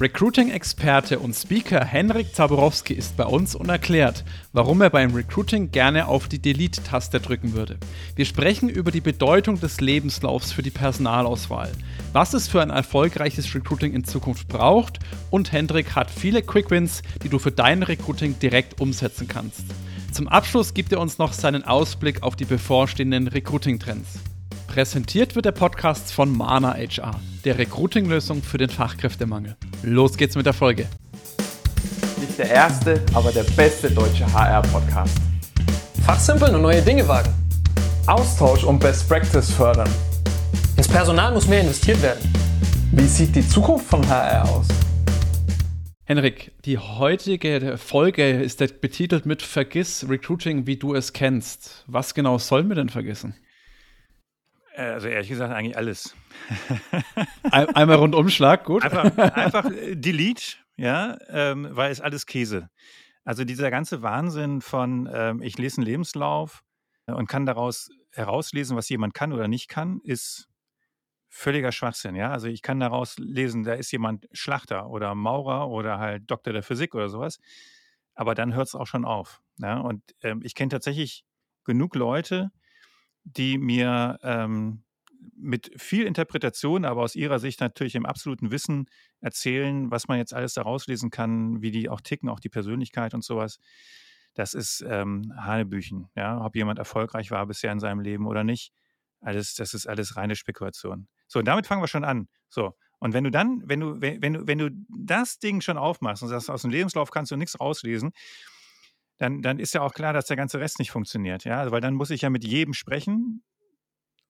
Recruiting-Experte und Speaker Henrik Zaborowski ist bei uns und erklärt, warum er beim Recruiting gerne auf die Delete-Taste drücken würde. Wir sprechen über die Bedeutung des Lebenslaufs für die Personalauswahl, was es für ein erfolgreiches Recruiting in Zukunft braucht und Hendrik hat viele Quick-Wins, die du für dein Recruiting direkt umsetzen kannst. Zum Abschluss gibt er uns noch seinen Ausblick auf die bevorstehenden Recruiting-Trends. Präsentiert wird der Podcast von Mana HR, der Recruiting-Lösung für den Fachkräftemangel. Los geht's mit der Folge. Nicht der erste, aber der beste deutsche HR-Podcast. Fachsimpeln und neue Dinge wagen. Austausch und Best Practice fördern. Ins Personal muss mehr investiert werden. Wie sieht die Zukunft von HR aus? Henrik, die heutige Folge ist betitelt mit Vergiss Recruiting, wie du es kennst. Was genau sollen wir denn vergessen? Äh, also ehrlich gesagt eigentlich alles. Ein, einmal Rundumschlag, gut. Einfach, einfach äh, Delete, ja, ähm, weil es alles Käse. Also dieser ganze Wahnsinn von, ähm, ich lese einen Lebenslauf äh, und kann daraus herauslesen, was jemand kann oder nicht kann, ist völliger Schwachsinn. Ja, also ich kann daraus lesen, da ist jemand Schlachter oder Maurer oder halt Doktor der Physik oder sowas. Aber dann hört es auch schon auf. Ja? Und ähm, ich kenne tatsächlich genug Leute, die mir ähm, mit viel Interpretation, aber aus ihrer Sicht natürlich im absoluten Wissen erzählen, was man jetzt alles daraus lesen kann, wie die auch ticken, auch die Persönlichkeit und sowas. Das ist ähm, Hanebüchen, ja, ob jemand erfolgreich war bisher in seinem Leben oder nicht. Alles, das ist alles reine Spekulation. So, und damit fangen wir schon an. So, und wenn du dann, wenn du, wenn, du, wenn du das Ding schon aufmachst und sagst, aus dem Lebenslauf kannst du nichts rauslesen, dann, dann ist ja auch klar, dass der ganze Rest nicht funktioniert. Ja? Also, weil dann muss ich ja mit jedem sprechen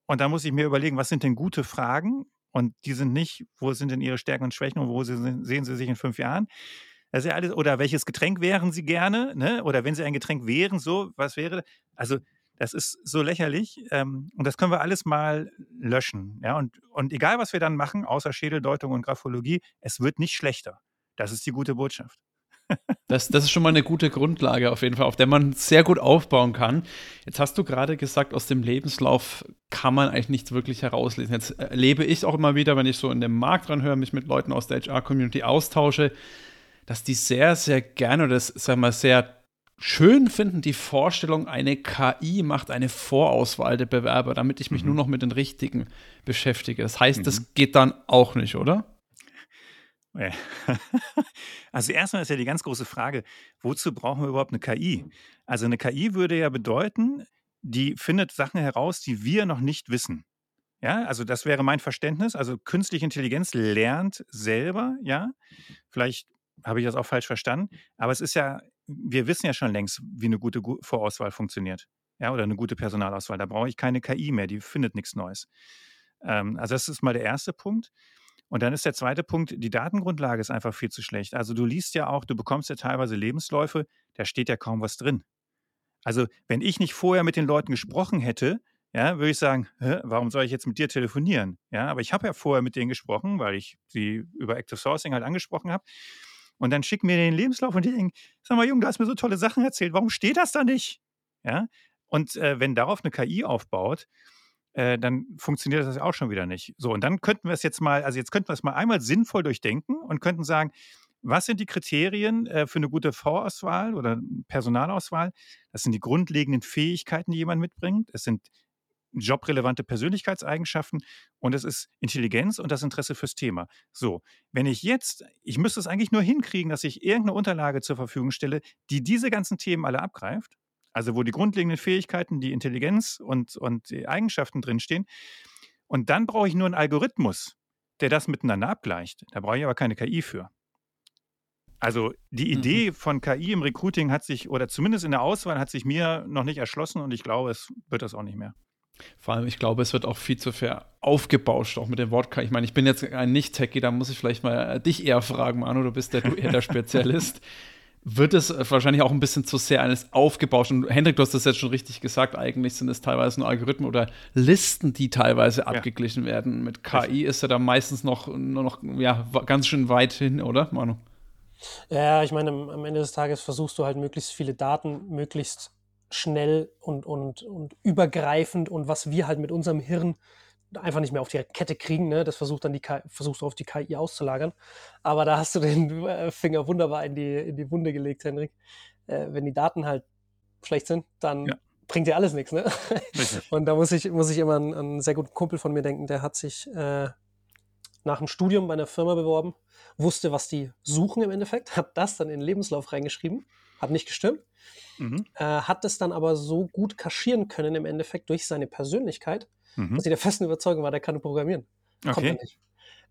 und dann muss ich mir überlegen, was sind denn gute Fragen? Und die sind nicht, wo sind denn ihre Stärken und Schwächen und wo sind, sehen sie sich in fünf Jahren? Das ist ja alles, oder welches Getränk wären sie gerne? Ne? Oder wenn sie ein Getränk wären, so, was wäre? Also, das ist so lächerlich. Ähm, und das können wir alles mal löschen. Ja? Und, und egal, was wir dann machen, außer Schädeldeutung und Graphologie, es wird nicht schlechter. Das ist die gute Botschaft. Das, das ist schon mal eine gute Grundlage auf jeden Fall, auf der man sehr gut aufbauen kann. Jetzt hast du gerade gesagt, aus dem Lebenslauf kann man eigentlich nichts wirklich herauslesen. Jetzt erlebe ich auch immer wieder, wenn ich so in dem Markt dran höre, mich mit Leuten aus der HR-Community austausche, dass die sehr, sehr gerne oder das, sagen wir, sehr schön finden, die Vorstellung, eine KI macht eine Vorauswahl der Bewerber, damit ich mich mhm. nur noch mit den richtigen beschäftige. Das heißt, mhm. das geht dann auch nicht, oder? Also erstmal ist ja die ganz große Frage, wozu brauchen wir überhaupt eine KI? Also eine KI würde ja bedeuten, die findet Sachen heraus, die wir noch nicht wissen. Ja, also das wäre mein Verständnis. Also künstliche Intelligenz lernt selber, ja. Vielleicht habe ich das auch falsch verstanden, aber es ist ja, wir wissen ja schon längst, wie eine gute Vorauswahl funktioniert. Ja, oder eine gute Personalauswahl. Da brauche ich keine KI mehr, die findet nichts Neues. Ähm, also das ist mal der erste Punkt. Und dann ist der zweite Punkt, die Datengrundlage ist einfach viel zu schlecht. Also du liest ja auch, du bekommst ja teilweise Lebensläufe, da steht ja kaum was drin. Also wenn ich nicht vorher mit den Leuten gesprochen hätte, ja, würde ich sagen, warum soll ich jetzt mit dir telefonieren? Ja, aber ich habe ja vorher mit denen gesprochen, weil ich sie über Active Sourcing halt angesprochen habe. Und dann schicken mir den Lebenslauf und die denken, sag mal, Junge, du hast mir so tolle Sachen erzählt, warum steht das da nicht? Ja, und äh, wenn darauf eine KI aufbaut, äh, dann funktioniert das auch schon wieder nicht. So, und dann könnten wir es jetzt mal, also jetzt könnten wir es mal einmal sinnvoll durchdenken und könnten sagen, was sind die Kriterien äh, für eine gute Vorauswahl oder Personalauswahl? Das sind die grundlegenden Fähigkeiten, die jemand mitbringt. Es sind jobrelevante Persönlichkeitseigenschaften und es ist Intelligenz und das Interesse fürs Thema. So, wenn ich jetzt, ich müsste es eigentlich nur hinkriegen, dass ich irgendeine Unterlage zur Verfügung stelle, die diese ganzen Themen alle abgreift also wo die grundlegenden Fähigkeiten, die Intelligenz und, und die Eigenschaften drinstehen. Und dann brauche ich nur einen Algorithmus, der das miteinander abgleicht. Da brauche ich aber keine KI für. Also die mhm. Idee mhm. von KI im Recruiting hat sich, oder zumindest in der Auswahl, hat sich mir noch nicht erschlossen und ich glaube, es wird das auch nicht mehr. Vor allem, ich glaube, es wird auch viel zu fair aufgebauscht, auch mit dem Wort KI. Ich meine, ich bin jetzt ein Nicht-Techie, da muss ich vielleicht mal dich eher fragen, Manu, du bist der, du eher der Spezialist. Wird es wahrscheinlich auch ein bisschen zu sehr eines aufgebauscht. Und Hendrik, du hast das jetzt schon richtig gesagt, eigentlich sind es teilweise nur Algorithmen oder Listen, die teilweise ja. abgeglichen werden. Mit KI ist er da meistens noch, nur noch ja, ganz schön weit hin, oder, Manu? Ja, ich meine, am Ende des Tages versuchst du halt möglichst viele Daten möglichst schnell und, und, und übergreifend und was wir halt mit unserem Hirn einfach nicht mehr auf die Kette kriegen. Ne? Das versucht dann die KI, versuchst du auf die KI auszulagern. Aber da hast du den äh, Finger wunderbar in die, in die Wunde gelegt, Henrik. Äh, wenn die Daten halt schlecht sind, dann ja. bringt dir alles nichts. Ne? Und da muss ich, muss ich immer an, an, einen sehr guten Kumpel von mir denken, der hat sich äh, nach dem Studium bei einer Firma beworben, wusste, was die suchen im Endeffekt, hat das dann in den Lebenslauf reingeschrieben, hat nicht gestimmt, mhm. äh, hat es dann aber so gut kaschieren können im Endeffekt durch seine Persönlichkeit, mhm. dass ich der festen Überzeugung war, der kann programmieren. Okay. Kommt er nicht.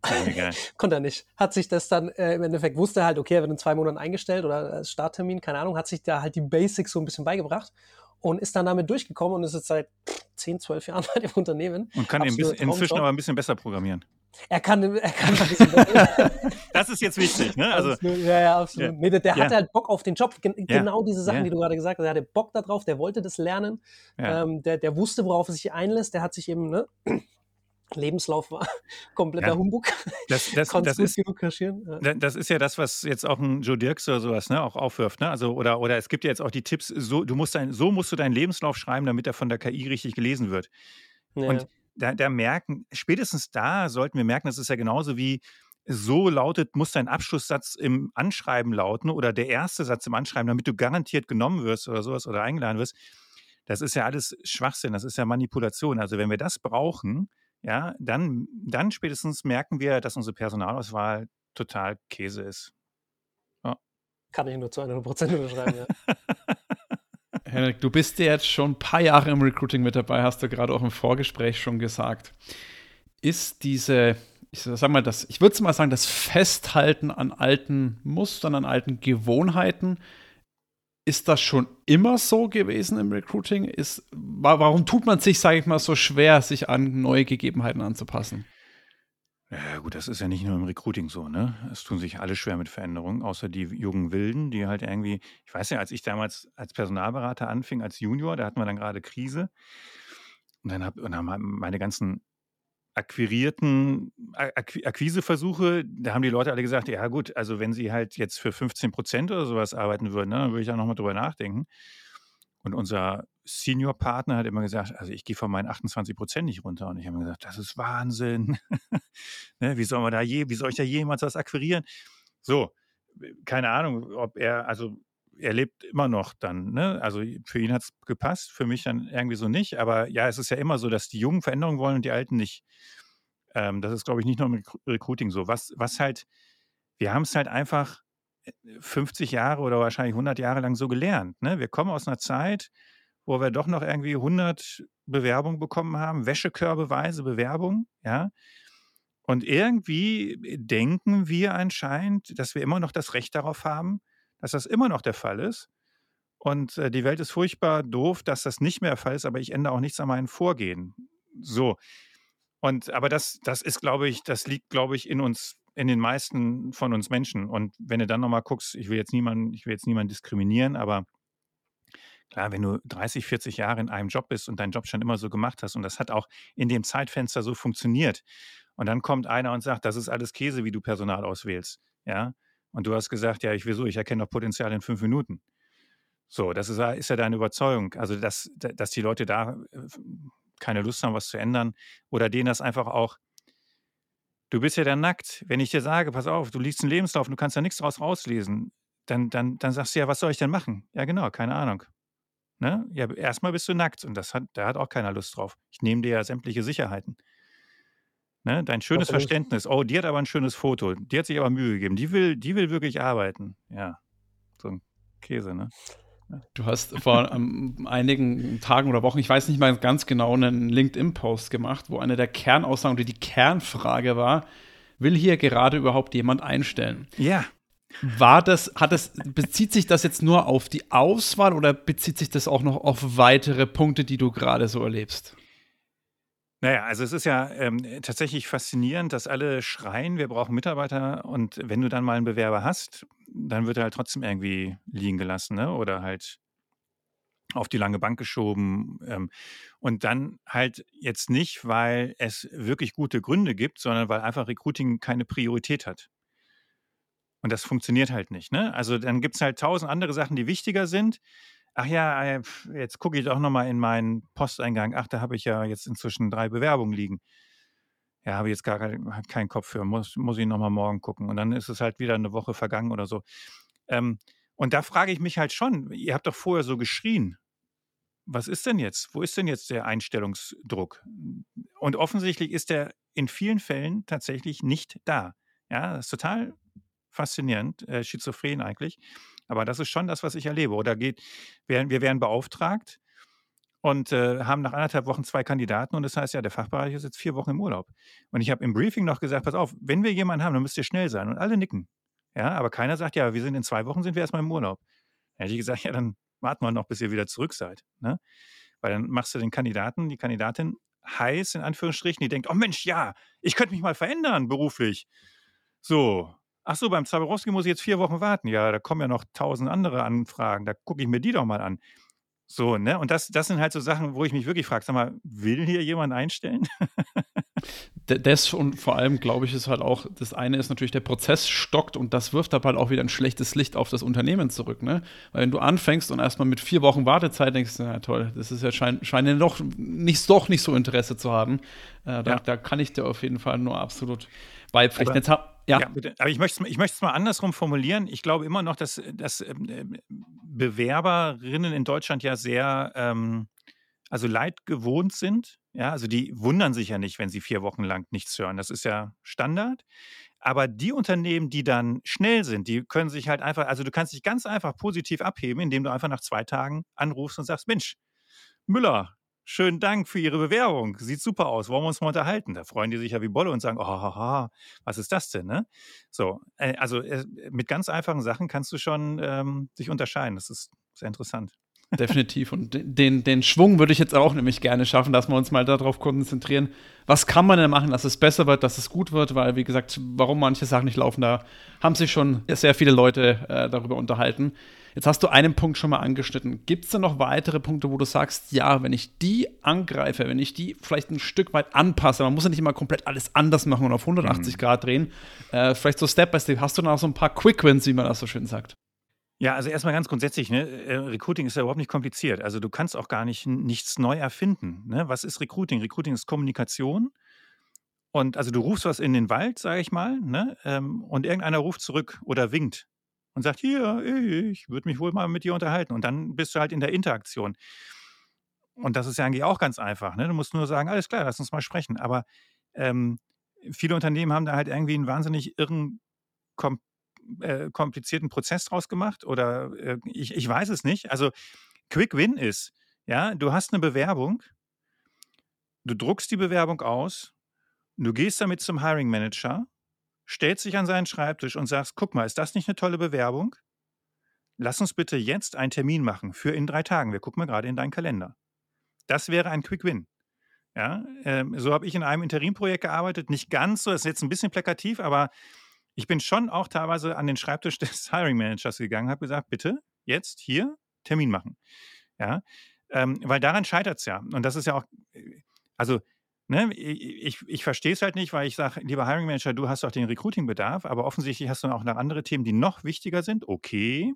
Konnte er nicht. Hat sich das dann äh, im Endeffekt, wusste halt, okay, er wird in zwei Monaten eingestellt oder als Starttermin, keine Ahnung, hat sich da halt die Basics so ein bisschen beigebracht und ist dann damit durchgekommen und ist jetzt seit 10, 12 Jahren bei dem Unternehmen. Und kann bisschen, inzwischen aber ein bisschen besser programmieren. Er kann, er kann ein bisschen besser. das ist jetzt wichtig, ne? Also, absolut, ja, ja, absolut. Ja. Nee, der, der ja. hatte halt Bock auf den Job. Gen ja. Genau diese Sachen, die du gerade gesagt hast. Er hatte Bock darauf, der wollte das lernen. Ähm, der, der wusste, worauf er sich einlässt. Der hat sich eben, ne? Lebenslauf war kompletter ja. Humbug. Das, das, das ist. Das ist ja das, was jetzt auch ein Joe Dirks oder sowas ne, auch aufwirft. Ne? Also, oder, oder es gibt ja jetzt auch die Tipps, so, du musst dein, so musst du deinen Lebenslauf schreiben, damit er von der KI richtig gelesen wird. Ja. Und da, da merken, spätestens da sollten wir merken, das ist ja genauso wie, so lautet, muss dein Abschlusssatz im Anschreiben lauten oder der erste Satz im Anschreiben, damit du garantiert genommen wirst oder sowas oder eingeladen wirst. Das ist ja alles Schwachsinn, das ist ja Manipulation. Also wenn wir das brauchen, ja, dann, dann spätestens merken wir, dass unsere Personalauswahl total Käse ist. Ja. Kann ich nur zu 100 Prozent unterschreiben, ja. Henrik, du bist ja jetzt schon ein paar Jahre im Recruiting mit dabei, hast du gerade auch im Vorgespräch schon gesagt. Ist diese, ich sag mal, das, ich würde mal sagen, das Festhalten an alten Mustern, an alten Gewohnheiten, ist das schon immer so gewesen im Recruiting? Ist, warum tut man sich, sage ich mal, so schwer, sich an neue Gegebenheiten anzupassen? Ja, gut, das ist ja nicht nur im Recruiting so, ne? Es tun sich alle schwer mit Veränderungen, außer die jungen Wilden, die halt irgendwie, ich weiß ja, als ich damals als Personalberater anfing, als Junior, da hatten wir dann gerade Krise. Und dann, hab, und dann haben meine ganzen akquirierten Akquiseversuche, da haben die Leute alle gesagt, ja gut, also wenn sie halt jetzt für 15 Prozent oder sowas arbeiten würden, ne, dann würde ich da nochmal drüber nachdenken. Und unser Senior-Partner hat immer gesagt, also ich gehe von meinen 28 Prozent nicht runter. Und ich habe mir gesagt, das ist Wahnsinn. ne, wie soll man da je, wie soll ich da jemals was akquirieren? So, keine Ahnung, ob er, also er lebt immer noch dann, ne? Also für ihn hat es gepasst, für mich dann irgendwie so nicht. Aber ja, es ist ja immer so, dass die Jungen Veränderungen wollen und die Alten nicht. Ähm, das ist, glaube ich, nicht nur im Recruiting so. Was, was halt, wir haben es halt einfach 50 äh, Jahre oder wahrscheinlich 100 Jahre lang so gelernt. Ne? Wir kommen aus einer Zeit, wo wir doch noch irgendwie 100 Bewerbungen bekommen haben, Wäschekörbeweise Bewerbungen, ja. Und irgendwie denken wir anscheinend, dass wir immer noch das Recht darauf haben, dass das immer noch der Fall ist. Und äh, die Welt ist furchtbar doof, dass das nicht mehr der Fall ist, aber ich ändere auch nichts an meinem Vorgehen. So. Und aber das, das ist, glaube ich, das liegt, glaube ich, in uns, in den meisten von uns Menschen. Und wenn du dann nochmal guckst, ich will jetzt niemanden, ich will jetzt niemanden diskriminieren, aber klar, wenn du 30, 40 Jahre in einem Job bist und deinen Job schon immer so gemacht hast und das hat auch in dem Zeitfenster so funktioniert. Und dann kommt einer und sagt, das ist alles Käse, wie du Personal auswählst. Ja, und du hast gesagt, ja, ich will so, ich erkenne doch Potenzial in fünf Minuten. So, das ist, ist ja deine Überzeugung. Also, dass, dass die Leute da äh, keine Lust haben, was zu ändern oder denen das einfach auch. Du bist ja dann nackt. Wenn ich dir sage, pass auf, du liest einen Lebenslauf und du kannst da nichts draus rauslesen, dann, dann, dann sagst du ja, was soll ich denn machen? Ja, genau, keine Ahnung. Ne? Ja, erstmal bist du nackt und das hat, da hat auch keiner Lust drauf. Ich nehme dir ja sämtliche Sicherheiten. Ne? Dein schönes Verständnis. Oh, die hat aber ein schönes Foto. Die hat sich aber Mühe gegeben. Die will, die will wirklich arbeiten. Ja. So ein Käse, ne? Du hast vor ähm, einigen Tagen oder Wochen, ich weiß nicht mal ganz genau, einen LinkedIn-Post gemacht, wo eine der Kernaussagen oder die Kernfrage war, will hier gerade überhaupt jemand einstellen? Ja. War das, hat das, bezieht sich das jetzt nur auf die Auswahl oder bezieht sich das auch noch auf weitere Punkte, die du gerade so erlebst? Naja, also es ist ja ähm, tatsächlich faszinierend, dass alle schreien, wir brauchen Mitarbeiter und wenn du dann mal einen Bewerber hast, dann wird er halt trotzdem irgendwie liegen gelassen, ne? Oder halt auf die lange Bank geschoben. Ähm, und dann halt jetzt nicht, weil es wirklich gute Gründe gibt, sondern weil einfach Recruiting keine Priorität hat. Und das funktioniert halt nicht. Ne? Also dann gibt es halt tausend andere Sachen, die wichtiger sind ach ja, äh, jetzt gucke ich doch nochmal in meinen Posteingang. Ach, da habe ich ja jetzt inzwischen drei Bewerbungen liegen. ja, habe ich jetzt gar keinen Kopf für, muss, muss ich nochmal morgen gucken. Und dann ist es halt wieder eine Woche vergangen oder so. Ähm, und da frage ich mich halt schon, ihr habt doch vorher so geschrien. Was ist denn jetzt? Wo ist denn jetzt der Einstellungsdruck? Und offensichtlich ist der in vielen Fällen tatsächlich nicht da. Ja, das ist total faszinierend, äh, schizophren eigentlich. Aber das ist schon das, was ich erlebe. Oder geht, wir, wir werden beauftragt und äh, haben nach anderthalb Wochen zwei Kandidaten und das heißt ja, der Fachbereich ist jetzt vier Wochen im Urlaub. Und ich habe im Briefing noch gesagt, pass auf, wenn wir jemanden haben, dann müsst ihr schnell sein. Und alle nicken. Ja, aber keiner sagt, ja, wir sind in zwei Wochen, sind wir erstmal im Urlaub. Dann hätte ich gesagt, ja, dann warten wir noch, bis ihr wieder zurück seid. Ne? Weil dann machst du den Kandidaten, die Kandidatin heiß, in Anführungsstrichen, die denkt, oh Mensch, ja, ich könnte mich mal verändern beruflich. So, ach so, beim Zaborowski muss ich jetzt vier Wochen warten. Ja, da kommen ja noch tausend andere Anfragen, da gucke ich mir die doch mal an. So, ne? Und das, das sind halt so Sachen, wo ich mich wirklich frage, sag mal, will hier jemand einstellen? das und vor allem, glaube ich, ist halt auch, das eine ist natürlich, der Prozess stockt und das wirft aber halt auch wieder ein schlechtes Licht auf das Unternehmen zurück, ne? Weil wenn du anfängst und erstmal mit vier Wochen Wartezeit denkst, na toll, das ist ja scheint, scheint ja doch nicht, doch nicht so Interesse zu haben. Äh, da, ja. da kann ich dir auf jeden Fall nur absolut beipflichten. Jetzt hab, ja. ja bitte. aber ich möchte es ich mal andersrum formulieren. Ich glaube immer noch, dass, dass ähm, Bewerberinnen in Deutschland ja sehr ähm, also leid gewohnt sind. Ja, also die wundern sich ja nicht, wenn sie vier Wochen lang nichts hören. Das ist ja Standard. Aber die Unternehmen, die dann schnell sind, die können sich halt einfach, also du kannst dich ganz einfach positiv abheben, indem du einfach nach zwei Tagen anrufst und sagst, Mensch, Müller, schönen Dank für Ihre Bewerbung. Sieht super aus. Wollen wir uns mal unterhalten? Da freuen die sich ja wie Bolle und sagen, oh, was ist das denn? Ne? So, äh, also äh, mit ganz einfachen Sachen kannst du schon ähm, dich unterscheiden. Das ist sehr interessant. Definitiv. Und den, den Schwung würde ich jetzt auch nämlich gerne schaffen, dass wir uns mal darauf konzentrieren, was kann man denn machen, dass es besser wird, dass es gut wird, weil, wie gesagt, warum manche Sachen nicht laufen, da haben sich schon sehr viele Leute äh, darüber unterhalten. Jetzt hast du einen Punkt schon mal angeschnitten. Gibt es da noch weitere Punkte, wo du sagst, ja, wenn ich die angreife, wenn ich die vielleicht ein Stück weit anpasse, man muss ja nicht immer komplett alles anders machen und auf 180 mhm. Grad drehen, äh, vielleicht so Step by Step, hast du noch so ein paar Quick Wins, wie man das so schön sagt? Ja, also erstmal ganz grundsätzlich, ne, äh, Recruiting ist ja überhaupt nicht kompliziert. Also du kannst auch gar nicht nichts neu erfinden. Ne? Was ist Recruiting? Recruiting ist Kommunikation. Und also du rufst was in den Wald, sage ich mal, ne? Ähm, und irgendeiner ruft zurück oder winkt und sagt, hier, ich würde mich wohl mal mit dir unterhalten. Und dann bist du halt in der Interaktion. Und das ist ja eigentlich auch ganz einfach. Ne? Du musst nur sagen, alles klar, lass uns mal sprechen. Aber ähm, viele Unternehmen haben da halt irgendwie einen wahnsinnig irren, kom äh, komplizierten Prozess draus gemacht. Oder äh, ich, ich weiß es nicht. Also Quick Win ist, ja, du hast eine Bewerbung, du druckst die Bewerbung aus, du gehst damit zum Hiring Manager stellst dich an seinen Schreibtisch und sagst, guck mal, ist das nicht eine tolle Bewerbung? Lass uns bitte jetzt einen Termin machen für in drei Tagen. Wir gucken mal gerade in deinen Kalender. Das wäre ein Quick Win. Ja, ähm, so habe ich in einem Interimprojekt gearbeitet. Nicht ganz so, das ist jetzt ein bisschen plakativ, aber ich bin schon auch teilweise an den Schreibtisch des Hiring Managers gegangen, habe gesagt, bitte jetzt hier Termin machen. Ja, ähm, weil daran scheitert es ja. Und das ist ja auch, äh, also Ne, ich, ich verstehe es halt nicht, weil ich sage, lieber Hiring Manager, du hast doch den Recruiting-Bedarf, aber offensichtlich hast du auch noch andere Themen, die noch wichtiger sind. Okay,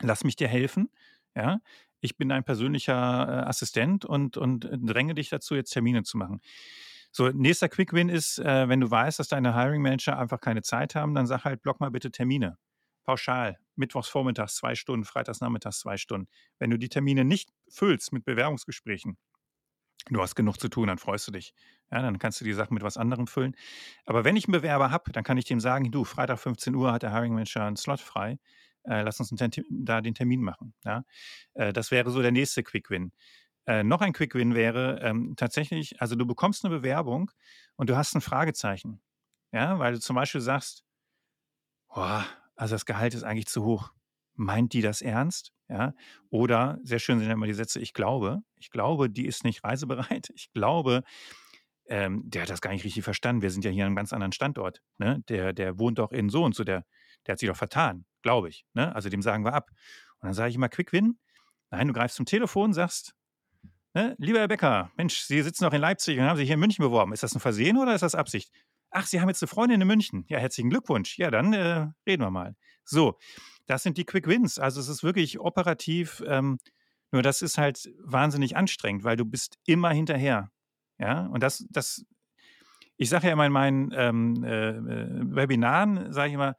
lass mich dir helfen. Ja, ich bin dein persönlicher äh, Assistent und, und dränge dich dazu, jetzt Termine zu machen. So, nächster Quick Win ist, äh, wenn du weißt, dass deine Hiring Manager einfach keine Zeit haben, dann sag halt, block mal bitte Termine. Pauschal. Mittwochs vormittags zwei Stunden, freitags nachmittags zwei Stunden. Wenn du die Termine nicht füllst mit Bewerbungsgesprächen, du hast genug zu tun, dann freust du dich. Ja, dann kannst du die Sachen mit was anderem füllen. Aber wenn ich einen Bewerber habe, dann kann ich dem sagen, du, Freitag 15 Uhr hat der Hiring Manager einen Slot frei. Äh, lass uns da den Termin machen. Ja? Äh, das wäre so der nächste Quick Win. Äh, noch ein Quick Win wäre ähm, tatsächlich, also du bekommst eine Bewerbung und du hast ein Fragezeichen. Ja, weil du zum Beispiel sagst, boah, also das Gehalt ist eigentlich zu hoch meint die das ernst? Ja? Oder, sehr schön sind ja immer die Sätze, ich glaube, ich glaube, die ist nicht reisebereit. Ich glaube, ähm, der hat das gar nicht richtig verstanden. Wir sind ja hier an einem ganz anderen Standort. Ne? Der, der wohnt doch in so und so, der, der hat sich doch vertan, glaube ich. Ne? Also dem sagen wir ab. Und dann sage ich immer, Quick Win. Nein, du greifst zum Telefon, sagst, ne? lieber Herr Becker, Mensch, Sie sitzen doch in Leipzig und haben sich hier in München beworben. Ist das ein Versehen oder ist das Absicht? Ach, Sie haben jetzt eine Freundin in München. Ja, herzlichen Glückwunsch. Ja, dann äh, reden wir mal. So, das sind die Quick Wins. Also es ist wirklich operativ, ähm, nur das ist halt wahnsinnig anstrengend, weil du bist immer hinterher. Ja, und das, das, Ich sage ja immer in meinen ähm, äh, äh Webinaren, sage ich immer,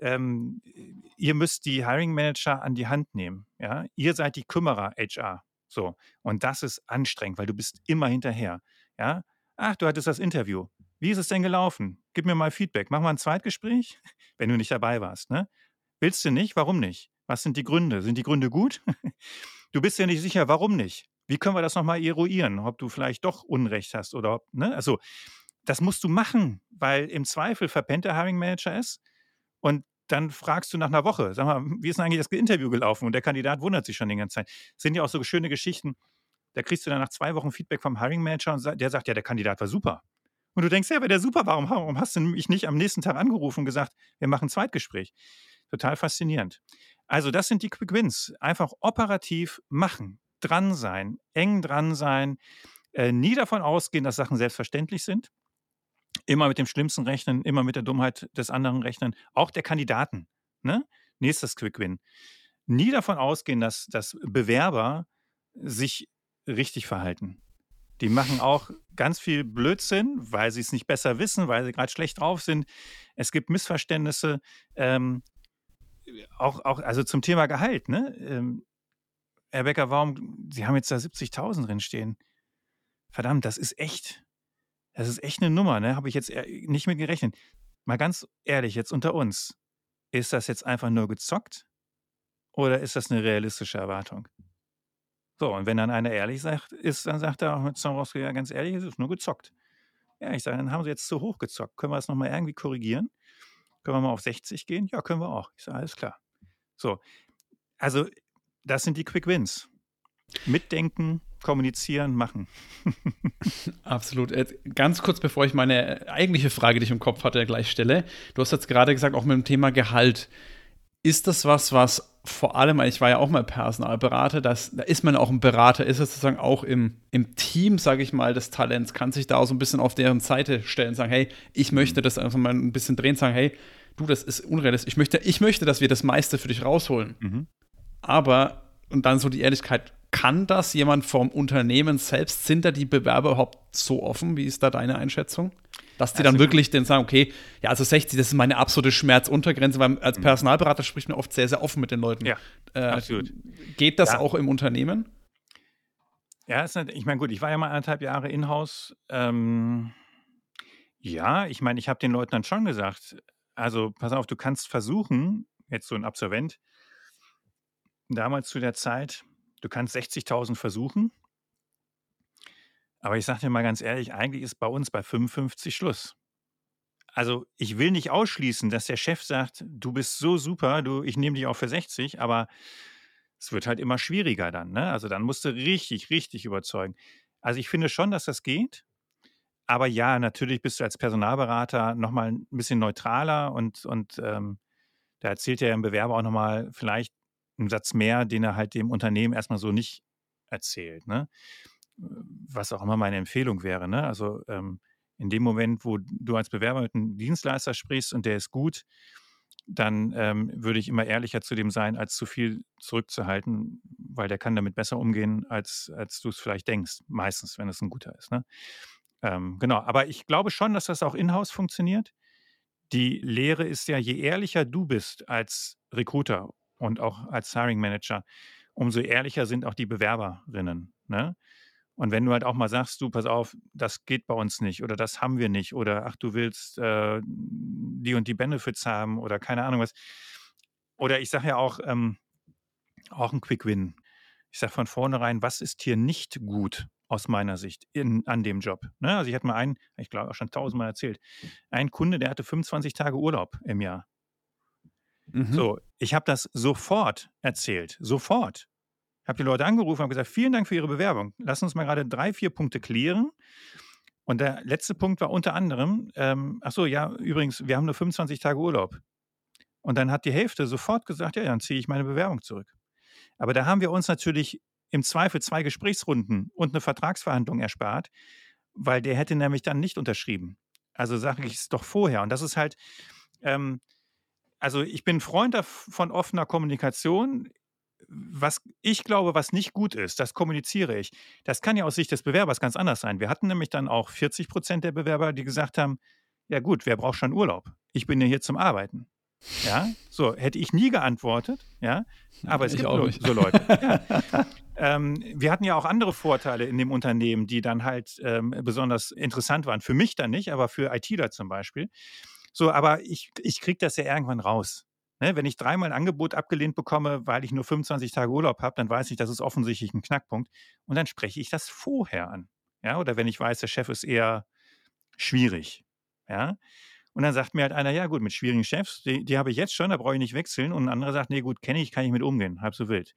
ähm, ihr müsst die Hiring Manager an die Hand nehmen. Ja? Ihr seid die Kümmerer HR. So. Und das ist anstrengend, weil du bist immer hinterher. Ja? Ach, du hattest das Interview. Wie ist es denn gelaufen? Gib mir mal Feedback. Mach mal ein Zweitgespräch, wenn du nicht dabei warst. Ne? Willst du nicht? Warum nicht? Was sind die Gründe? Sind die Gründe gut? du bist ja nicht sicher, warum nicht? Wie können wir das nochmal eruieren, ob du vielleicht doch Unrecht hast oder ob, ne? Also, das musst du machen, weil im Zweifel verpennt der Hiring Manager es und dann fragst du nach einer Woche, sag mal, wie ist denn eigentlich das Interview gelaufen? Und der Kandidat wundert sich schon die ganze Zeit. Das sind ja auch so schöne Geschichten. Da kriegst du dann nach zwei Wochen Feedback vom Hiring Manager und der sagt, ja, der Kandidat war super. Und du denkst, ja, aber der super, warum, warum hast du mich nicht am nächsten Tag angerufen und gesagt, wir machen ein Zweitgespräch? Total faszinierend. Also, das sind die Quick Wins. Einfach operativ machen, dran sein, eng dran sein, äh, nie davon ausgehen, dass Sachen selbstverständlich sind. Immer mit dem Schlimmsten rechnen, immer mit der Dummheit des anderen rechnen, auch der Kandidaten. Ne? Nächstes Quick Win. Nie davon ausgehen, dass, dass Bewerber sich richtig verhalten. Die machen auch ganz viel Blödsinn, weil sie es nicht besser wissen, weil sie gerade schlecht drauf sind. Es gibt Missverständnisse. Ähm, auch, auch, also zum Thema Gehalt, ne? Ähm, Herr Becker, warum, Sie haben jetzt da 70.000 drin stehen. Verdammt, das ist echt, das ist echt eine Nummer, ne? Habe ich jetzt nicht mit gerechnet. Mal ganz ehrlich, jetzt unter uns. Ist das jetzt einfach nur gezockt? Oder ist das eine realistische Erwartung? So, und wenn dann einer ehrlich sagt, ist, dann sagt er auch mit Zorowski, ja, ganz ehrlich, es ist nur gezockt. Ja, ich sage, dann haben sie jetzt zu hoch gezockt. Können wir das nochmal irgendwie korrigieren? Können wir mal auf 60 gehen? Ja, können wir auch. Ich alles klar. So, also das sind die Quick Wins. Mitdenken, kommunizieren, machen. Absolut. Ganz kurz, bevor ich meine eigentliche Frage, die ich im Kopf hatte, gleich stelle. Du hast jetzt gerade gesagt, auch mit dem Thema Gehalt. Ist das was, was vor allem, ich war ja auch mal Personalberater, das, da ist man auch ein Berater, ist es sozusagen auch im, im Team, sage ich mal, des Talents, kann sich da auch so ein bisschen auf deren Seite stellen, sagen, hey, ich möchte das einfach mal ein bisschen drehen, sagen, hey, du, das ist unrealistisch, ich möchte, ich möchte, dass wir das meiste für dich rausholen. Mhm. Aber, und dann so die Ehrlichkeit, kann das jemand vom Unternehmen selbst? Sind da die Bewerber überhaupt so offen? Wie ist da deine Einschätzung? Dass die also, dann wirklich dann sagen, okay, ja, also 60, das ist meine absolute Schmerzuntergrenze, weil als mhm. Personalberater spricht man oft sehr, sehr offen mit den Leuten. Ja, äh, absolut. Geht das ja. auch im Unternehmen? Ja, ist ich meine, gut, ich war ja mal anderthalb Jahre in-house. Ähm, ja, ich meine, ich habe den Leuten dann schon gesagt, also pass auf, du kannst versuchen, jetzt so ein Absolvent, damals zu der Zeit, du kannst 60.000 versuchen, aber ich sage dir mal ganz ehrlich, eigentlich ist bei uns bei 55 Schluss. Also ich will nicht ausschließen, dass der Chef sagt, du bist so super, du, ich nehme dich auch für 60, aber es wird halt immer schwieriger dann. Ne? Also dann musst du richtig, richtig überzeugen. Also ich finde schon, dass das geht. Aber ja, natürlich bist du als Personalberater nochmal ein bisschen neutraler und, und ähm, da erzählt ein Bewerber auch nochmal vielleicht einen Satz mehr, den er halt dem Unternehmen erstmal so nicht erzählt. Ne? Was auch immer meine Empfehlung wäre. Ne? Also ähm, in dem Moment, wo du als Bewerber mit einem Dienstleister sprichst und der ist gut, dann ähm, würde ich immer ehrlicher zu dem sein, als zu viel zurückzuhalten, weil der kann damit besser umgehen, als, als du es vielleicht denkst. Meistens, wenn es ein guter ist. Ne? Ähm, genau, aber ich glaube schon, dass das auch in-house funktioniert. Die Lehre ist ja, je ehrlicher du bist als Recruiter und auch als Hiring Manager, umso ehrlicher sind auch die Bewerberinnen. Ne? Und wenn du halt auch mal sagst, du, pass auf, das geht bei uns nicht oder das haben wir nicht oder ach, du willst äh, die und die Benefits haben oder keine Ahnung was. Oder ich sage ja auch, ähm, auch ein Quick Win. Ich sage von vornherein, was ist hier nicht gut aus meiner Sicht in, an dem Job? Ne? Also ich hatte mal einen, ich glaube auch schon tausendmal erzählt, einen Kunde, der hatte 25 Tage Urlaub im Jahr. Mhm. So, ich habe das sofort erzählt, sofort habe die Leute angerufen und gesagt, vielen Dank für Ihre Bewerbung. Lass uns mal gerade drei, vier Punkte klären. Und der letzte Punkt war unter anderem, ähm, ach so, ja, übrigens, wir haben nur 25 Tage Urlaub. Und dann hat die Hälfte sofort gesagt, ja, dann ziehe ich meine Bewerbung zurück. Aber da haben wir uns natürlich im Zweifel zwei Gesprächsrunden und eine Vertragsverhandlung erspart, weil der hätte nämlich dann nicht unterschrieben. Also sage ich es doch vorher. Und das ist halt, ähm, also ich bin Freund von offener Kommunikation was ich glaube, was nicht gut ist, das kommuniziere ich. Das kann ja aus Sicht des Bewerbers ganz anders sein. Wir hatten nämlich dann auch 40 Prozent der Bewerber, die gesagt haben, ja gut, wer braucht schon Urlaub? Ich bin ja hier zum Arbeiten. Ja, so hätte ich nie geantwortet, ja, aber es ich gibt auch so Leute. Ja. ähm, wir hatten ja auch andere Vorteile in dem Unternehmen, die dann halt ähm, besonders interessant waren. Für mich dann nicht, aber für ITler zum Beispiel. So, aber ich, ich kriege das ja irgendwann raus. Ne, wenn ich dreimal ein Angebot abgelehnt bekomme, weil ich nur 25 Tage Urlaub habe, dann weiß ich, das ist offensichtlich ein Knackpunkt. Und dann spreche ich das vorher an. Ja, oder wenn ich weiß, der Chef ist eher schwierig. Ja. Und dann sagt mir halt einer, ja gut, mit schwierigen Chefs, die, die habe ich jetzt schon, da brauche ich nicht wechseln. Und ein anderer sagt, nee, gut, kenne ich, kann ich mit umgehen, halb so wild.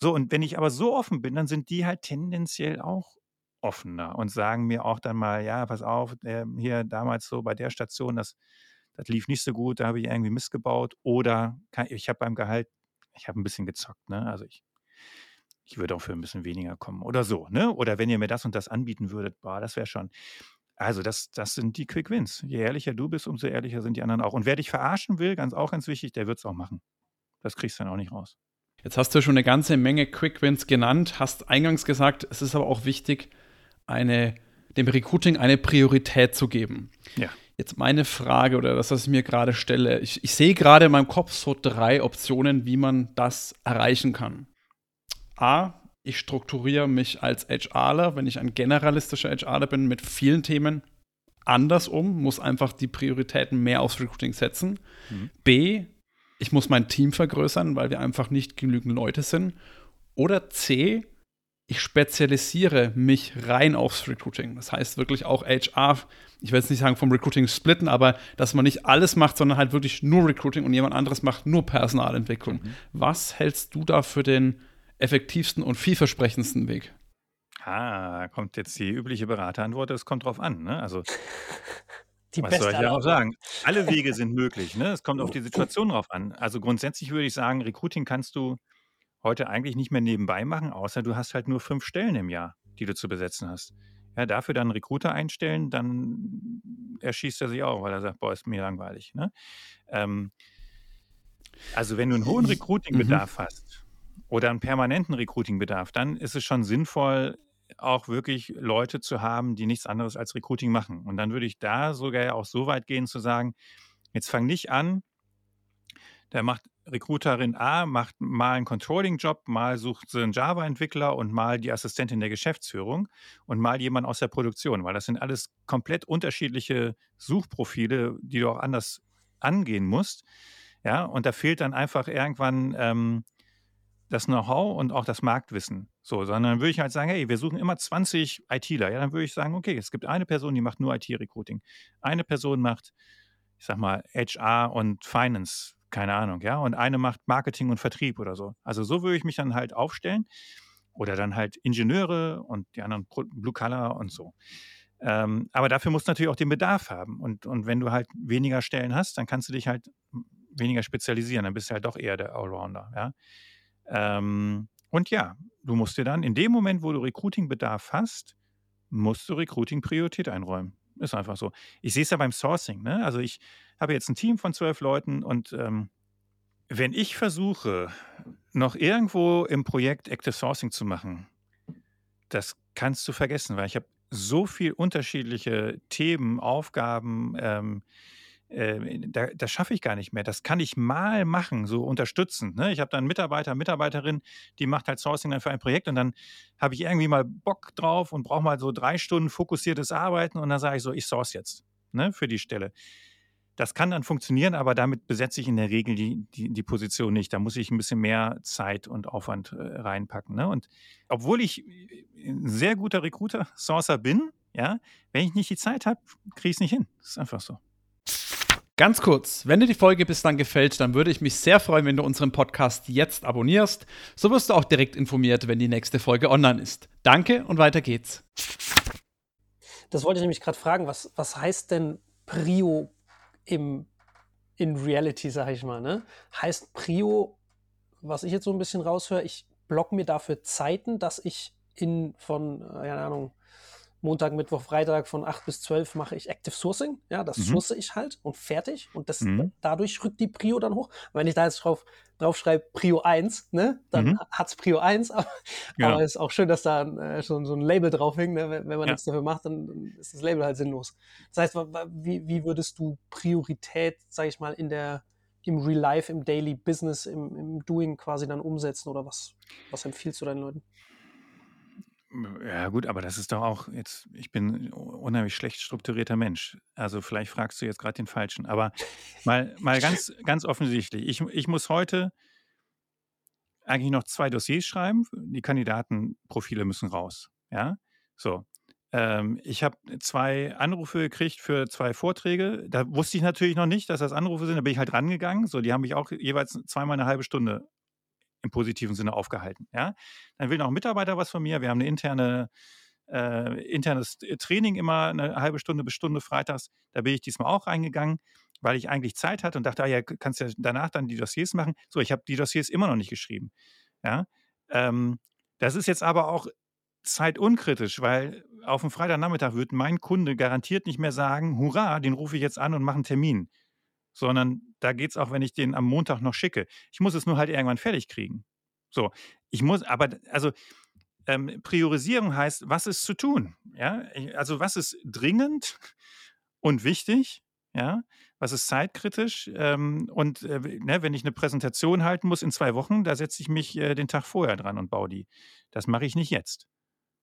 So, und wenn ich aber so offen bin, dann sind die halt tendenziell auch offener und sagen mir auch dann mal, ja, pass auf, äh, hier damals so bei der Station, das das lief nicht so gut, da habe ich irgendwie missgebaut. Oder kann, ich habe beim Gehalt, ich habe ein bisschen gezockt, ne? Also ich, ich würde auch für ein bisschen weniger kommen oder so, ne? Oder wenn ihr mir das und das anbieten würdet, boah, das wäre schon. Also das, das sind die Quick Wins. Je ehrlicher du bist, umso ehrlicher sind die anderen auch. Und wer dich verarschen will, ganz auch ganz wichtig, der wird es auch machen. Das kriegst du dann auch nicht raus. Jetzt hast du schon eine ganze Menge Quick Wins genannt, hast eingangs gesagt, es ist aber auch wichtig, eine, dem Recruiting eine Priorität zu geben. Ja. Jetzt meine Frage oder das, was ich mir gerade stelle. Ich, ich sehe gerade in meinem Kopf so drei Optionen, wie man das erreichen kann. A, ich strukturiere mich als HRler, wenn ich ein generalistischer HRler bin, mit vielen Themen anders um, muss einfach die Prioritäten mehr aufs Recruiting setzen. Mhm. B, ich muss mein Team vergrößern, weil wir einfach nicht genügend Leute sind. Oder C, ich spezialisiere mich rein aufs Recruiting. Das heißt wirklich auch HR, ich will jetzt nicht sagen vom Recruiting splitten, aber dass man nicht alles macht, sondern halt wirklich nur Recruiting und jemand anderes macht nur Personalentwicklung. Mhm. Was hältst du da für den effektivsten und vielversprechendsten Weg? Ah, kommt jetzt die übliche Beraterantwort, es kommt drauf an. Ne? Also, die was soll ich ja auch sagen? Alle Wege sind möglich. Ne? Es kommt auf die Situation drauf an. Also grundsätzlich würde ich sagen, Recruiting kannst du heute eigentlich nicht mehr nebenbei machen, außer du hast halt nur fünf Stellen im Jahr, die du zu besetzen hast. Ja, dafür dann einen Recruiter einstellen, dann erschießt er sich auch, weil er sagt, boah, ist mir langweilig. Ne? Ähm, also wenn du einen hohen Recruiting-Bedarf mhm. hast oder einen permanenten Recruiting-Bedarf, dann ist es schon sinnvoll, auch wirklich Leute zu haben, die nichts anderes als Recruiting machen. Und dann würde ich da sogar auch so weit gehen zu sagen, jetzt fang nicht an, der macht Recruiterin A macht mal einen Controlling-Job, mal sucht sie einen Java-Entwickler und mal die Assistentin der Geschäftsführung und mal jemand aus der Produktion, weil das sind alles komplett unterschiedliche Suchprofile, die du auch anders angehen musst. Ja, und da fehlt dann einfach irgendwann ähm, das Know-how und auch das Marktwissen. So, sondern würde ich halt sagen, hey, wir suchen immer 20 ITler. Ja, dann würde ich sagen, okay, es gibt eine Person, die macht nur IT-Recruiting. Eine Person macht, ich sag mal, HR und Finance keine Ahnung, ja. Und eine macht Marketing und Vertrieb oder so. Also so würde ich mich dann halt aufstellen. Oder dann halt Ingenieure und die anderen Blue Color und so. Ähm, aber dafür musst du natürlich auch den Bedarf haben. Und, und wenn du halt weniger Stellen hast, dann kannst du dich halt weniger spezialisieren. Dann bist du halt doch eher der Allrounder, ja. Ähm, und ja, du musst dir dann in dem Moment, wo du Recruiting-Bedarf hast, musst du Recruiting-Priorität einräumen. Ist einfach so. Ich sehe es ja beim Sourcing. Ne? Also ich habe jetzt ein Team von zwölf Leuten und ähm, wenn ich versuche, noch irgendwo im Projekt Active Sourcing zu machen, das kannst du vergessen, weil ich habe so viele unterschiedliche Themen, Aufgaben, ähm, äh, da, das schaffe ich gar nicht mehr. Das kann ich mal machen, so unterstützend. Ne? Ich habe dann einen Mitarbeiter, Mitarbeiterin, die macht halt Sourcing dann für ein Projekt und dann habe ich irgendwie mal Bock drauf und brauche mal so drei Stunden fokussiertes Arbeiten und dann sage ich so, ich source jetzt ne, für die Stelle. Das kann dann funktionieren, aber damit besetze ich in der Regel die, die, die Position nicht. Da muss ich ein bisschen mehr Zeit und Aufwand äh, reinpacken. Ne? Und obwohl ich äh, ein sehr guter Recruiter, Sourcer bin, ja, wenn ich nicht die Zeit habe, kriege ich es nicht hin. Das ist einfach so. Ganz kurz, wenn dir die Folge bislang gefällt, dann würde ich mich sehr freuen, wenn du unseren Podcast jetzt abonnierst. So wirst du auch direkt informiert, wenn die nächste Folge online ist. Danke und weiter geht's. Das wollte ich nämlich gerade fragen. Was, was heißt denn Prio im, in Reality, sag ich mal? Ne? Heißt Prio, was ich jetzt so ein bisschen raushöre, ich block mir dafür Zeiten, dass ich in von, keine Ahnung, Montag, Mittwoch, Freitag von 8 bis 12 mache ich Active Sourcing. Ja, das mhm. source ich halt und fertig. Und das, mhm. dadurch rückt die Prio dann hoch. Wenn ich da jetzt drauf, drauf schreibe Prio 1, ne, dann mhm. hat es Prio 1. Aber, ja. aber ist auch schön, dass da äh, schon so ein Label drauf hängt. Ne? Wenn, wenn man ja. nichts dafür macht, dann, dann, ist das Label halt sinnlos. Das heißt, wie, wie würdest du Priorität, sage ich mal, in der im Real Life, im Daily Business, im, im Doing quasi dann umsetzen oder was, was empfiehlst du deinen Leuten? Ja, gut, aber das ist doch auch jetzt, ich bin ein unheimlich schlecht strukturierter Mensch. Also vielleicht fragst du jetzt gerade den Falschen. Aber mal, mal ganz, ganz offensichtlich, ich, ich muss heute eigentlich noch zwei Dossiers schreiben. Die Kandidatenprofile müssen raus. Ja, so. Ähm, ich habe zwei Anrufe gekriegt für zwei Vorträge. Da wusste ich natürlich noch nicht, dass das Anrufe sind. Da bin ich halt rangegangen. So, die haben mich auch jeweils zweimal eine halbe Stunde im positiven Sinne aufgehalten. Ja? Dann will noch ein Mitarbeiter was von mir. Wir haben eine interne äh, internes Training immer eine halbe Stunde bis Stunde freitags. Da bin ich diesmal auch reingegangen, weil ich eigentlich Zeit hatte und dachte, ah ja, kannst ja danach dann die Dossiers machen. So, ich habe die Dossiers immer noch nicht geschrieben. Ja, ähm, das ist jetzt aber auch zeitunkritisch, weil auf dem Freitagnachmittag wird mein Kunde garantiert nicht mehr sagen, hurra, den rufe ich jetzt an und mache einen Termin sondern da geht es auch, wenn ich den am Montag noch schicke. Ich muss es nur halt irgendwann fertig kriegen. So, ich muss, aber also ähm, Priorisierung heißt, was ist zu tun? Ja, also was ist dringend und wichtig? Ja, was ist zeitkritisch? Ähm, und äh, ne, wenn ich eine Präsentation halten muss in zwei Wochen, da setze ich mich äh, den Tag vorher dran und baue die. Das mache ich nicht jetzt.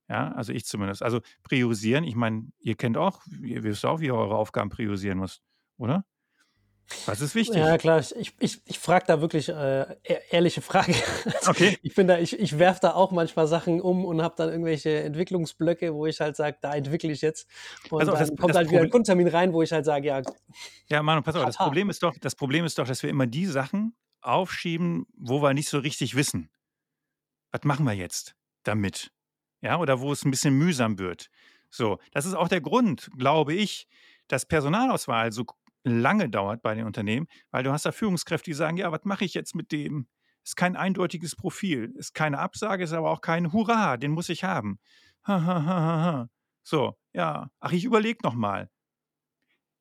Ja, also ich zumindest. Also priorisieren, ich meine, ihr kennt auch, ihr wisst auch, wie ihr eure Aufgaben priorisieren müsst, oder? Was ist wichtig? Ja, klar. Ich, ich, ich frage da wirklich äh, ehrliche Frage. Okay. ich bin da, ich, ich werfe da auch manchmal Sachen um und habe dann irgendwelche Entwicklungsblöcke, wo ich halt sage, da entwickle ich jetzt. Und also, dann das, kommt das halt wieder ein Kundentermin rein, wo ich halt sage, ja. Ja, Manu, pass auf, das Problem ist doch, das Problem ist doch, dass wir immer die Sachen aufschieben, wo wir nicht so richtig wissen. Was machen wir jetzt damit? Ja, oder wo es ein bisschen mühsam wird. So, das ist auch der Grund, glaube ich, dass Personalauswahl so lange dauert bei den Unternehmen, weil du hast da Führungskräfte, die sagen, ja, was mache ich jetzt mit dem? Ist kein eindeutiges Profil, ist keine Absage, ist aber auch kein Hurra, den muss ich haben. Ha, ha, ha, ha. So, ja, ach, ich überlege nochmal.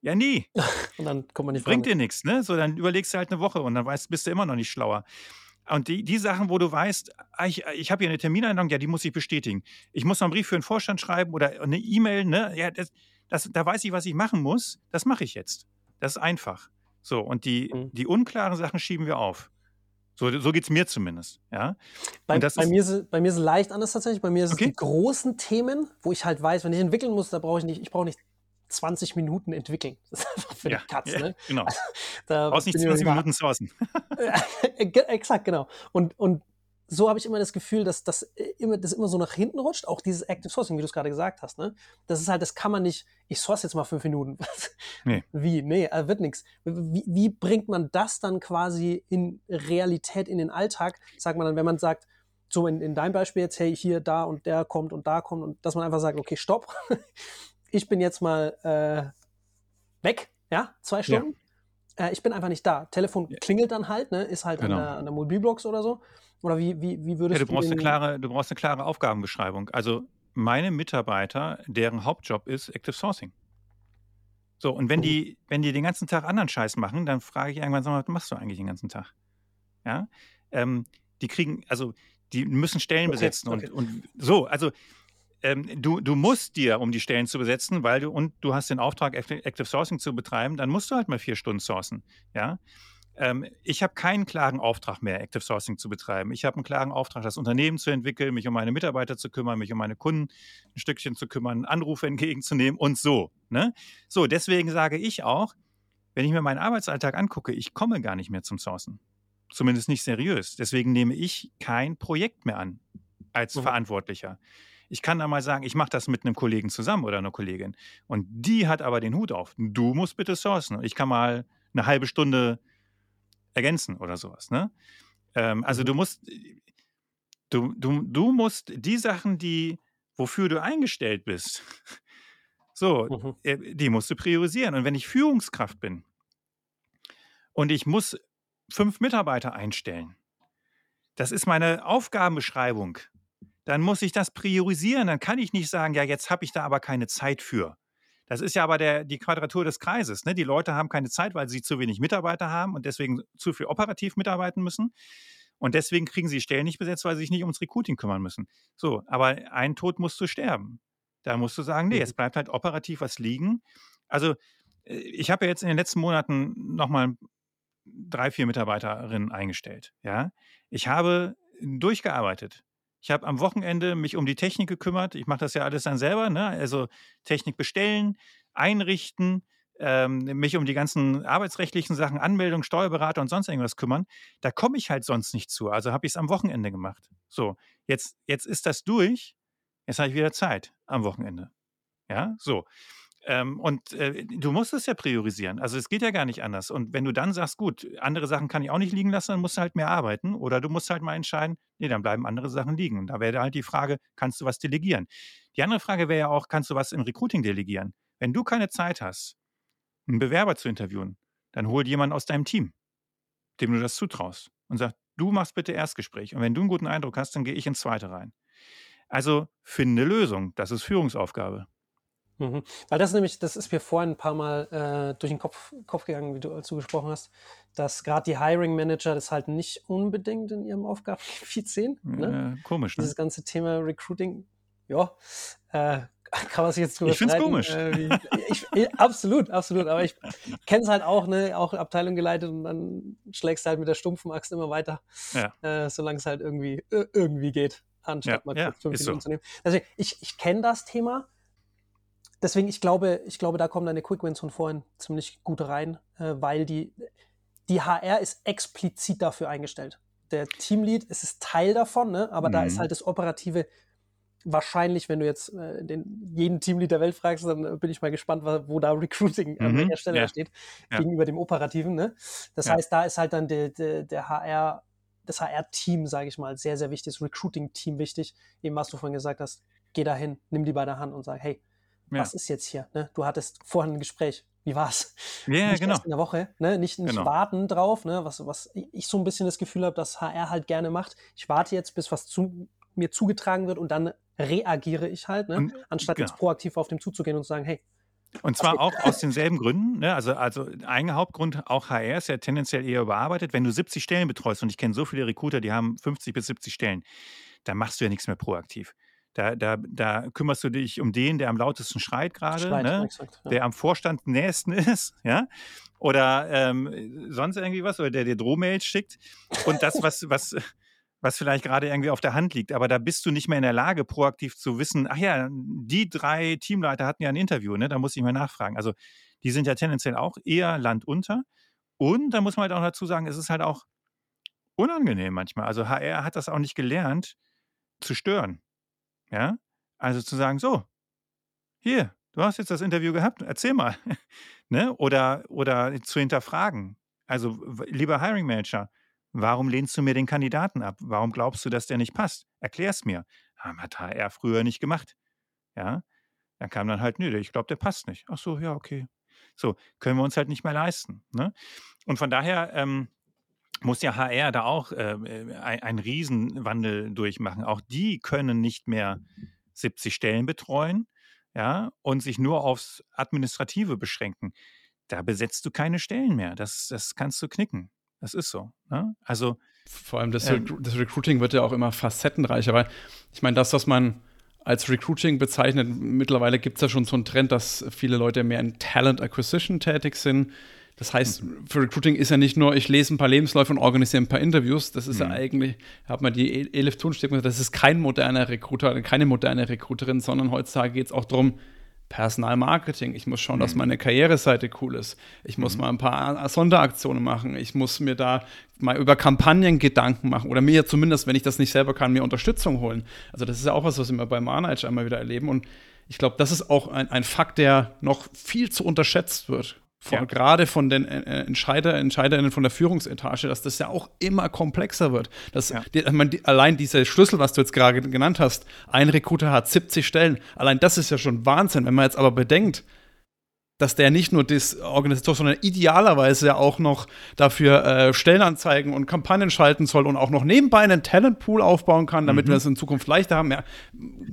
Ja, nie. und dann kommt man nicht Bringt dir nichts, ne? So, dann überlegst du halt eine Woche und dann weißt, bist du immer noch nicht schlauer. Und die, die Sachen, wo du weißt, ah, ich, ich habe hier eine Termineinladung, ja, die muss ich bestätigen. Ich muss noch einen Brief für den Vorstand schreiben oder eine E-Mail, ne? Ja, das, das, da weiß ich, was ich machen muss. Das mache ich jetzt. Das ist einfach. So, und die, mhm. die unklaren Sachen schieben wir auf. So, so geht es mir zumindest. Ja? Bei, bei, mir ist, bei mir ist es leicht anders tatsächlich. Bei mir ist okay. die großen Themen, wo ich halt weiß, wenn ich entwickeln muss, da brauche ich nicht, ich brauche nicht 20 Minuten entwickeln. Das ist einfach für ja, die Katz. Ja, ne? Genau. Also, da Brauchst nicht 20 Minuten sourcen. Exakt, genau. Und, und so habe ich immer das Gefühl, dass das äh, immer, das immer so nach hinten rutscht. Auch dieses Active Sourcing, wie du es gerade gesagt hast. Ne? Das ist halt, das kann man nicht, ich source jetzt mal fünf Minuten. Nee. Wie? Nee, äh, wird nichts. Wie, wie bringt man das dann quasi in Realität, in den Alltag? Sagt man dann, wenn man sagt, so in, in deinem Beispiel jetzt, hey, hier, da und der kommt und da kommt und dass man einfach sagt, okay, stopp. ich bin jetzt mal äh, weg, ja, zwei Stunden. Ja. Äh, ich bin einfach nicht da. Telefon klingelt dann halt, ne? ist halt genau. an der, an der Mobilbox oder so. Oder wie, wie, wie würdest ja, du, brauchst eine klare, du brauchst eine klare Aufgabenbeschreibung. Also meine Mitarbeiter, deren Hauptjob ist Active Sourcing. So, und wenn, oh. die, wenn die den ganzen Tag anderen Scheiß machen, dann frage ich irgendwann, sag mal, was machst du eigentlich den ganzen Tag? Ja, ähm, die kriegen, also die müssen Stellen okay, besetzen okay. Und, und so, also ähm, du, du musst dir, um die Stellen zu besetzen, weil du, und du hast den Auftrag, Active Sourcing zu betreiben, dann musst du halt mal vier Stunden sourcen. Ja, ähm, ich habe keinen klaren Auftrag mehr, Active Sourcing zu betreiben. Ich habe einen klaren Auftrag, das Unternehmen zu entwickeln, mich um meine Mitarbeiter zu kümmern, mich um meine Kunden ein Stückchen zu kümmern, Anrufe entgegenzunehmen und so. Ne? So, deswegen sage ich auch, wenn ich mir meinen Arbeitsalltag angucke, ich komme gar nicht mehr zum Sourcen. Zumindest nicht seriös. Deswegen nehme ich kein Projekt mehr an als mhm. Ich kann da mal sagen, ich mache das mit einem Kollegen zusammen oder einer Kollegin. Und die hat aber den Hut auf. Du musst bitte sourcen. Ich kann mal eine halbe Stunde ergänzen oder sowas. Ne? Ähm, also mhm. du musst, du, du, du musst die Sachen, die, wofür du eingestellt bist, so, mhm. Äh, die musst du priorisieren. Und wenn ich Führungskraft bin und ich muss fünf Mitarbeiter einstellen, das ist meine Aufgabenbeschreibung. Dann muss ich das priorisieren. Dann kann ich nicht sagen, ja, jetzt habe ich da aber keine Zeit für. Das ist ja aber der, die Quadratur des Kreises. Ne? Die Leute haben keine Zeit, weil sie zu wenig Mitarbeiter haben und deswegen zu viel operativ mitarbeiten müssen. Und deswegen kriegen sie Stellen nicht besetzt, weil sie sich nicht ums Recruiting kümmern müssen. So, aber ein Tod musst du sterben. Da musst du sagen, nee, mhm. es bleibt halt operativ was liegen. Also, äh, ich habe ja jetzt in den letzten Monaten nochmal drei, vier Mitarbeiterinnen eingestellt. Ja, ich habe durchgearbeitet. Ich habe am Wochenende mich um die Technik gekümmert. Ich mache das ja alles dann selber. Ne? Also Technik bestellen, einrichten, ähm, mich um die ganzen arbeitsrechtlichen Sachen, Anmeldung, Steuerberater und sonst irgendwas kümmern, da komme ich halt sonst nicht zu. Also habe ich es am Wochenende gemacht. So, jetzt, jetzt ist das durch. Jetzt habe ich wieder Zeit am Wochenende. Ja, so. Ähm, und äh, du musst es ja priorisieren. Also es geht ja gar nicht anders. Und wenn du dann sagst, gut, andere Sachen kann ich auch nicht liegen lassen, dann musst du halt mehr arbeiten. Oder du musst halt mal entscheiden, nee, dann bleiben andere Sachen liegen. Und da wäre halt die Frage, kannst du was delegieren? Die andere Frage wäre ja auch, kannst du was im Recruiting delegieren? Wenn du keine Zeit hast, einen Bewerber zu interviewen, dann hol jemanden aus deinem Team, dem du das zutraust und sag, du machst bitte Erstgespräch. Und wenn du einen guten Eindruck hast, dann gehe ich ins zweite rein. Also finde Lösung. Das ist Führungsaufgabe. Mhm. Weil das nämlich, das ist mir vorhin ein paar Mal äh, durch den Kopf, Kopf gegangen, wie du dazu gesprochen hast, dass gerade die Hiring Manager das halt nicht unbedingt in ihrem Aufgabengebiet sehen. Ne? Äh, komisch, ne? Dieses ganze Thema Recruiting, ja, äh, kann man sich jetzt drüber Ich finde es komisch. Äh, ich, ich, absolut, absolut. Aber ich kenne es halt auch, ne, auch Abteilung geleitet und dann schlägst du halt mit der stumpfen Axt immer weiter, ja. äh, solange es halt irgendwie, irgendwie geht, anstatt ja, mal kurz fünf Minuten so. zu nehmen. Also ich, ich kenne das Thema. Deswegen, ich glaube, ich glaube, da kommen deine Quick Wins von vorhin ziemlich gut rein, äh, weil die, die HR ist explizit dafür eingestellt. Der Teamlead ist, ist Teil davon, ne? aber mhm. da ist mhm. halt das Operative wahrscheinlich, wenn du jetzt äh, den, jeden Teamlead der Welt fragst, dann äh, bin ich mal gespannt, wo da Recruiting mhm. an welcher Stelle ja. steht, ja. gegenüber dem Operativen. Ne? Das ja. heißt, da ist halt dann der, der, der HR, das HR-Team, sage ich mal, sehr, sehr wichtig, das Recruiting-Team wichtig. Eben, was du vorhin gesagt hast, geh da hin, nimm die bei der Hand und sag, hey, was ist jetzt hier? Ne? Du hattest vorhin ein Gespräch. Wie war's? Ja, nicht genau. Erst in der Woche, ne? nicht, nicht genau. warten drauf, ne? was, was ich so ein bisschen das Gefühl habe, dass HR halt gerne macht. Ich warte jetzt, bis was zu, mir zugetragen wird und dann reagiere ich halt, ne? Und, anstatt genau. jetzt proaktiv auf dem zuzugehen und zu sagen, hey. Und zwar auch aus denselben Gründen. Ne? Also, also ein Hauptgrund, auch HR ist ja tendenziell eher überarbeitet. Wenn du 70 Stellen betreust, und ich kenne so viele Recruiter, die haben 50 bis 70 Stellen, dann machst du ja nichts mehr proaktiv. Da, da, da kümmerst du dich um den, der am lautesten schreit gerade, ne? ja. der am Vorstand nächsten ist, ja, oder ähm, sonst irgendwie was, oder der dir Drohmails schickt. Und das, was, was, was vielleicht gerade irgendwie auf der Hand liegt. Aber da bist du nicht mehr in der Lage, proaktiv zu wissen, ach ja, die drei Teamleiter hatten ja ein Interview, ne? Da muss ich mal nachfragen. Also die sind ja tendenziell auch eher landunter. Und da muss man halt auch dazu sagen, es ist halt auch unangenehm manchmal. Also HR hat das auch nicht gelernt, zu stören. Ja? Also zu sagen, so, hier, du hast jetzt das Interview gehabt, erzähl mal. ne? oder, oder zu hinterfragen. Also, lieber Hiring Manager, Warum lehnst du mir den Kandidaten ab? Warum glaubst du, dass der nicht passt? Erklär's mir. Hat HR früher nicht gemacht. Ja, dann kam dann halt, nö, ich glaube, der passt nicht. Ach so, ja, okay. So, können wir uns halt nicht mehr leisten. Ne? Und von daher ähm, muss ja HR da auch äh, äh ein, einen Riesenwandel durchmachen. Auch die können nicht mehr 70 Stellen betreuen ja, und sich nur aufs Administrative beschränken. Da besetzt du keine Stellen mehr. Das, das kannst du knicken. Das ist so. Ne? Also vor allem das, ähm, das, Recruiting wird ja auch immer facettenreicher, weil ich meine, das, was man als Recruiting bezeichnet, mittlerweile gibt es ja schon so einen Trend, dass viele Leute mehr in Talent Acquisition tätig sind. Das heißt, für Recruiting ist ja nicht nur, ich lese ein paar Lebensläufe und organisiere ein paar Interviews. Das ist mhm. ja eigentlich, hat man die e-, Elif Thunstedt gesagt, das ist kein moderner Recruiter, keine moderne Recruiterin, sondern heutzutage geht es auch darum, Personalmarketing. Ich muss schauen, mhm. dass meine Karriereseite cool ist. Ich muss mhm. mal ein paar Sonderaktionen machen. Ich muss mir da mal über Kampagnen Gedanken machen oder mir zumindest, wenn ich das nicht selber kann, mir Unterstützung holen. Also das ist ja auch was, was wir bei Manage einmal wieder erleben. Und ich glaube, das ist auch ein, ein Fakt, der noch viel zu unterschätzt wird. Von, ja. Gerade von den äh, äh, Entscheider, Entscheiderinnen von der Führungsetage, dass das ja auch immer komplexer wird. Dass ja. die, man, die, allein dieser Schlüssel, was du jetzt gerade genannt hast, ein Recruiter hat 70 Stellen, allein das ist ja schon Wahnsinn. Wenn man jetzt aber bedenkt, dass der nicht nur das Organisator, sondern idealerweise auch noch dafür äh, Stellenanzeigen und Kampagnen schalten soll und auch noch nebenbei einen Talentpool aufbauen kann, damit mhm. wir es in Zukunft leichter haben. Ja,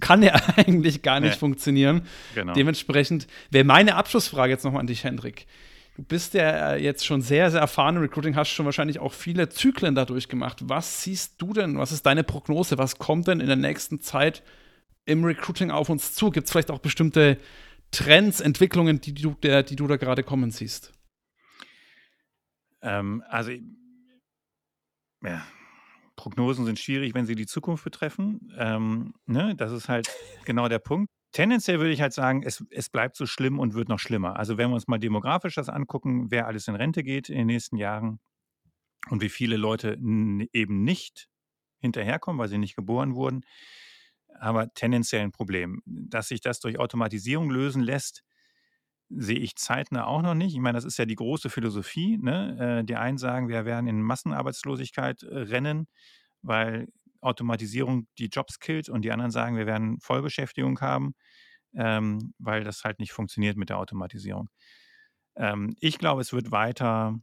kann ja eigentlich gar nicht nee. funktionieren. Genau. Dementsprechend wäre meine Abschlussfrage jetzt nochmal an dich, Hendrik. Du bist ja äh, jetzt schon sehr, sehr erfahren im Recruiting, hast schon wahrscheinlich auch viele Zyklen dadurch gemacht. Was siehst du denn? Was ist deine Prognose? Was kommt denn in der nächsten Zeit im Recruiting auf uns zu? Gibt es vielleicht auch bestimmte Trends, Entwicklungen, die du, der, die du da gerade kommen siehst? Ähm, also, ja, Prognosen sind schwierig, wenn sie die Zukunft betreffen. Ähm, ne, das ist halt genau der Punkt. Tendenziell würde ich halt sagen, es, es bleibt so schlimm und wird noch schlimmer. Also wenn wir uns mal demografisch das angucken, wer alles in Rente geht in den nächsten Jahren und wie viele Leute eben nicht hinterherkommen, weil sie nicht geboren wurden, aber tendenziell ein Problem. Dass sich das durch Automatisierung lösen lässt, sehe ich zeitnah auch noch nicht. Ich meine, das ist ja die große Philosophie. Ne? Äh, die einen sagen, wir werden in Massenarbeitslosigkeit äh, rennen, weil Automatisierung die Jobs killt und die anderen sagen, wir werden Vollbeschäftigung haben, ähm, weil das halt nicht funktioniert mit der Automatisierung. Ähm, ich glaube, es wird weiter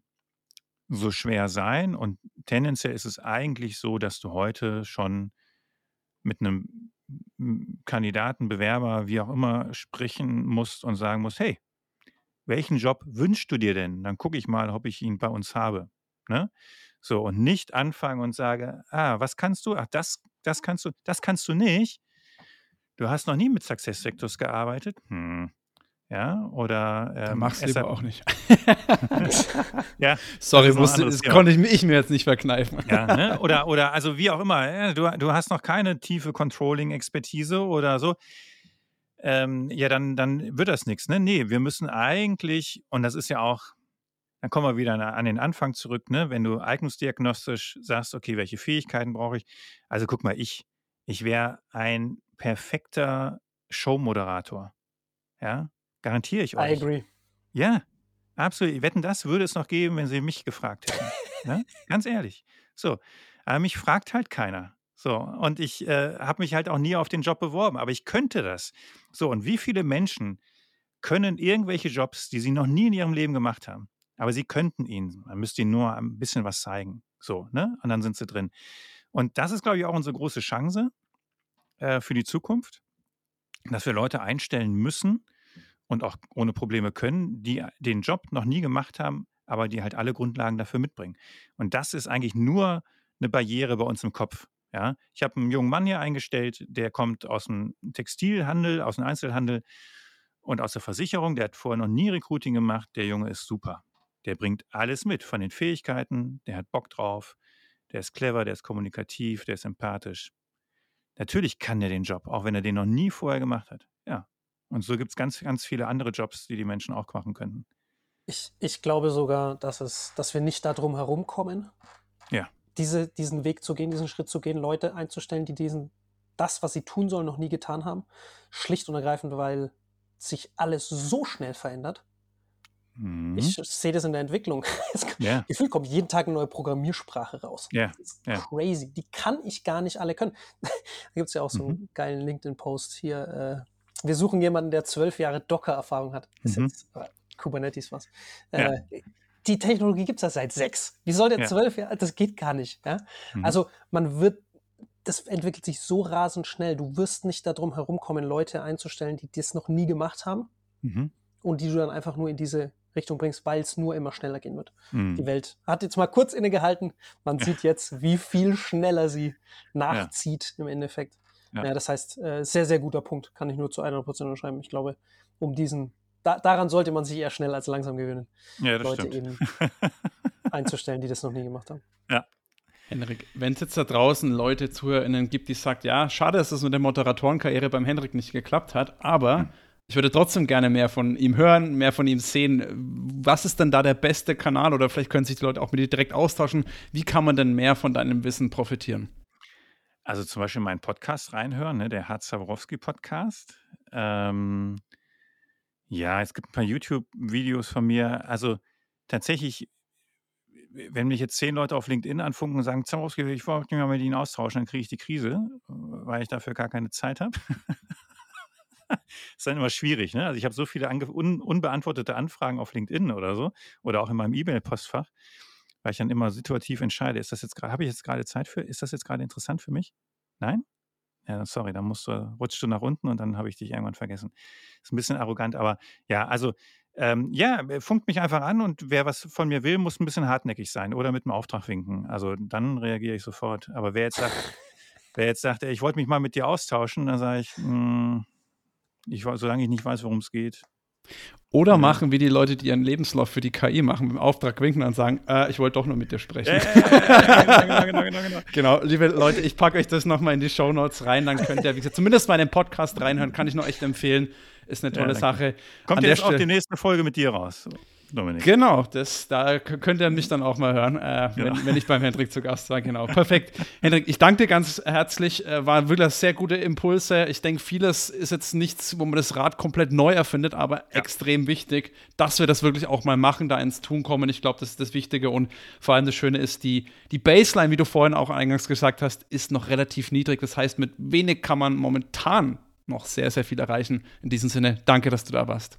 so schwer sein und tendenziell ist es eigentlich so, dass du heute schon mit einem Kandidaten, Bewerber, wie auch immer, sprechen musst und sagen musst, hey, welchen Job wünschst du dir denn? Dann gucke ich mal, ob ich ihn bei uns habe. Ne? So, und nicht anfangen und sage, ah, was kannst du? Ach, das, das kannst du, das kannst du nicht. Du hast noch nie mit Success Sectors gearbeitet. Hm. Ja, oder ähm, mach's lieber auch nicht. ja, sorry, musste, das konnte ich, ich, mir jetzt nicht verkneifen. ja, ne? oder, oder also wie auch immer, du, du hast noch keine tiefe Controlling-Expertise oder so. Ähm, ja, dann, dann wird das nichts. Ne? Nee, wir müssen eigentlich, und das ist ja auch dann kommen wir wieder an den Anfang zurück, ne? wenn du eignungsdiagnostisch sagst, okay, welche Fähigkeiten brauche ich? Also guck mal, ich, ich wäre ein perfekter Showmoderator. Ja, garantiere ich euch. I agree. Ja, absolut. Wetten, das würde es noch geben, wenn sie mich gefragt hätten. ne? Ganz ehrlich. So, aber mich fragt halt keiner. So, und ich äh, habe mich halt auch nie auf den Job beworben, aber ich könnte das. So, und wie viele Menschen können irgendwelche Jobs, die sie noch nie in ihrem Leben gemacht haben, aber sie könnten ihn. Man müsste ihnen nur ein bisschen was zeigen. So, ne? Und dann sind sie drin. Und das ist, glaube ich, auch unsere große Chance äh, für die Zukunft, dass wir Leute einstellen müssen und auch ohne Probleme können, die den Job noch nie gemacht haben, aber die halt alle Grundlagen dafür mitbringen. Und das ist eigentlich nur eine Barriere bei uns im Kopf. Ja, ich habe einen jungen Mann hier eingestellt, der kommt aus dem Textilhandel, aus dem Einzelhandel und aus der Versicherung. Der hat vorher noch nie Recruiting gemacht. Der Junge ist super. Der bringt alles mit von den Fähigkeiten, der hat Bock drauf, der ist clever, der ist kommunikativ, der ist empathisch. Natürlich kann der den Job, auch wenn er den noch nie vorher gemacht hat. Und so gibt es ganz, ganz viele andere Jobs, die die Menschen auch machen könnten. Ich, ich glaube sogar, dass, es, dass wir nicht darum herumkommen, ja. diese, diesen Weg zu gehen, diesen Schritt zu gehen, Leute einzustellen, die diesen, das, was sie tun sollen, noch nie getan haben. Schlicht und ergreifend, weil sich alles so schnell verändert. Mhm. Ich sehe das in der Entwicklung. Ja. Gefühlt kommt jeden Tag eine neue Programmiersprache raus. Ja. Das ist ja. crazy. Die kann ich gar nicht alle können. da gibt es ja auch so einen mhm. geilen LinkedIn-Post hier. Äh, wir suchen jemanden, der zwölf Jahre Docker-Erfahrung hat. Ist mhm. jetzt äh, Kubernetes was. Äh, die Technologie gibt es ja seit sechs. Wie soll der zwölf Jahre? Das geht gar nicht. Mhm. Also man wird das entwickelt sich so rasend schnell. Du wirst nicht darum herumkommen, Leute einzustellen, die das noch nie gemacht haben mhm. und die du dann einfach nur in diese Richtung bringst, weil es nur immer schneller gehen wird. Mhm. Die Welt hat jetzt mal kurz innegehalten. Man sieht jetzt, wie viel schneller sie nachzieht ja. im Endeffekt. Ja. ja das heißt, äh, sehr, sehr guter Punkt. Kann ich nur zu 100% unterschreiben. Ich glaube, um diesen, da, daran sollte man sich eher schnell als langsam gewöhnen. Ja, Leute stimmt. eben einzustellen, die das noch nie gemacht haben. Ja. Henrik, wenn es jetzt da draußen Leute, ZuhörerInnen gibt, die sagt, ja, schade, dass es mit der Moderatorenkarriere beim Henrik nicht geklappt hat, aber hm ich würde trotzdem gerne mehr von ihm hören, mehr von ihm sehen. Was ist denn da der beste Kanal? Oder vielleicht können sich die Leute auch mit dir direkt austauschen. Wie kann man denn mehr von deinem Wissen profitieren? Also zum Beispiel meinen Podcast reinhören, ne, der Hart Saborowski Podcast. Ähm, ja, es gibt ein paar YouTube-Videos von mir. Also tatsächlich, wenn mich jetzt zehn Leute auf LinkedIn anfunken und sagen, Zaborowski, ich wollte mich mal mit Ihnen austauschen, dann kriege ich die Krise, weil ich dafür gar keine Zeit habe. ist dann immer schwierig. Ne? Also ich habe so viele un unbeantwortete Anfragen auf LinkedIn oder so oder auch in meinem E-Mail-Postfach, weil ich dann immer situativ entscheide, ist das jetzt gerade, habe ich jetzt gerade Zeit für, ist das jetzt gerade interessant für mich? Nein? Ja, sorry, dann musst du, rutschst du nach unten und dann habe ich dich irgendwann vergessen. Ist ein bisschen arrogant, aber ja, also ähm, ja, äh, funkt mich einfach an und wer was von mir will, muss ein bisschen hartnäckig sein oder mit einem Auftrag winken. Also dann reagiere ich sofort. Aber wer jetzt sagt, wer jetzt sagt, ich wollte mich mal mit dir austauschen, dann sage ich, mh, hm, ich, solange ich nicht weiß, worum es geht. Oder machen wie die Leute, die ihren Lebenslauf für die KI machen, dem Auftrag winken und sagen, äh, ich wollte doch nur mit dir sprechen. genau, genau, genau, genau, liebe Leute, ich packe euch das nochmal in die Show Notes rein, dann könnt ihr, wie gesagt, zumindest mal in den Podcast reinhören, kann ich nur echt empfehlen. Ist eine tolle ja, Sache. Kommt An jetzt auch die nächste Folge mit dir raus. Dominik. Genau, das, da könnt ihr mich dann auch mal hören, äh, wenn, ja. wenn, ich beim Hendrik zu Gast war. Genau, perfekt. Hendrik, ich danke dir ganz herzlich. Äh, waren wirklich sehr gute Impulse. Ich denke, vieles ist jetzt nichts, wo man das Rad komplett neu erfindet, aber ja. extrem wichtig, dass wir das wirklich auch mal machen, da ins Tun kommen. Ich glaube, das ist das Wichtige und vor allem das Schöne ist, die, die Baseline, wie du vorhin auch eingangs gesagt hast, ist noch relativ niedrig. Das heißt, mit wenig kann man momentan noch sehr, sehr viel erreichen. In diesem Sinne, danke, dass du da warst.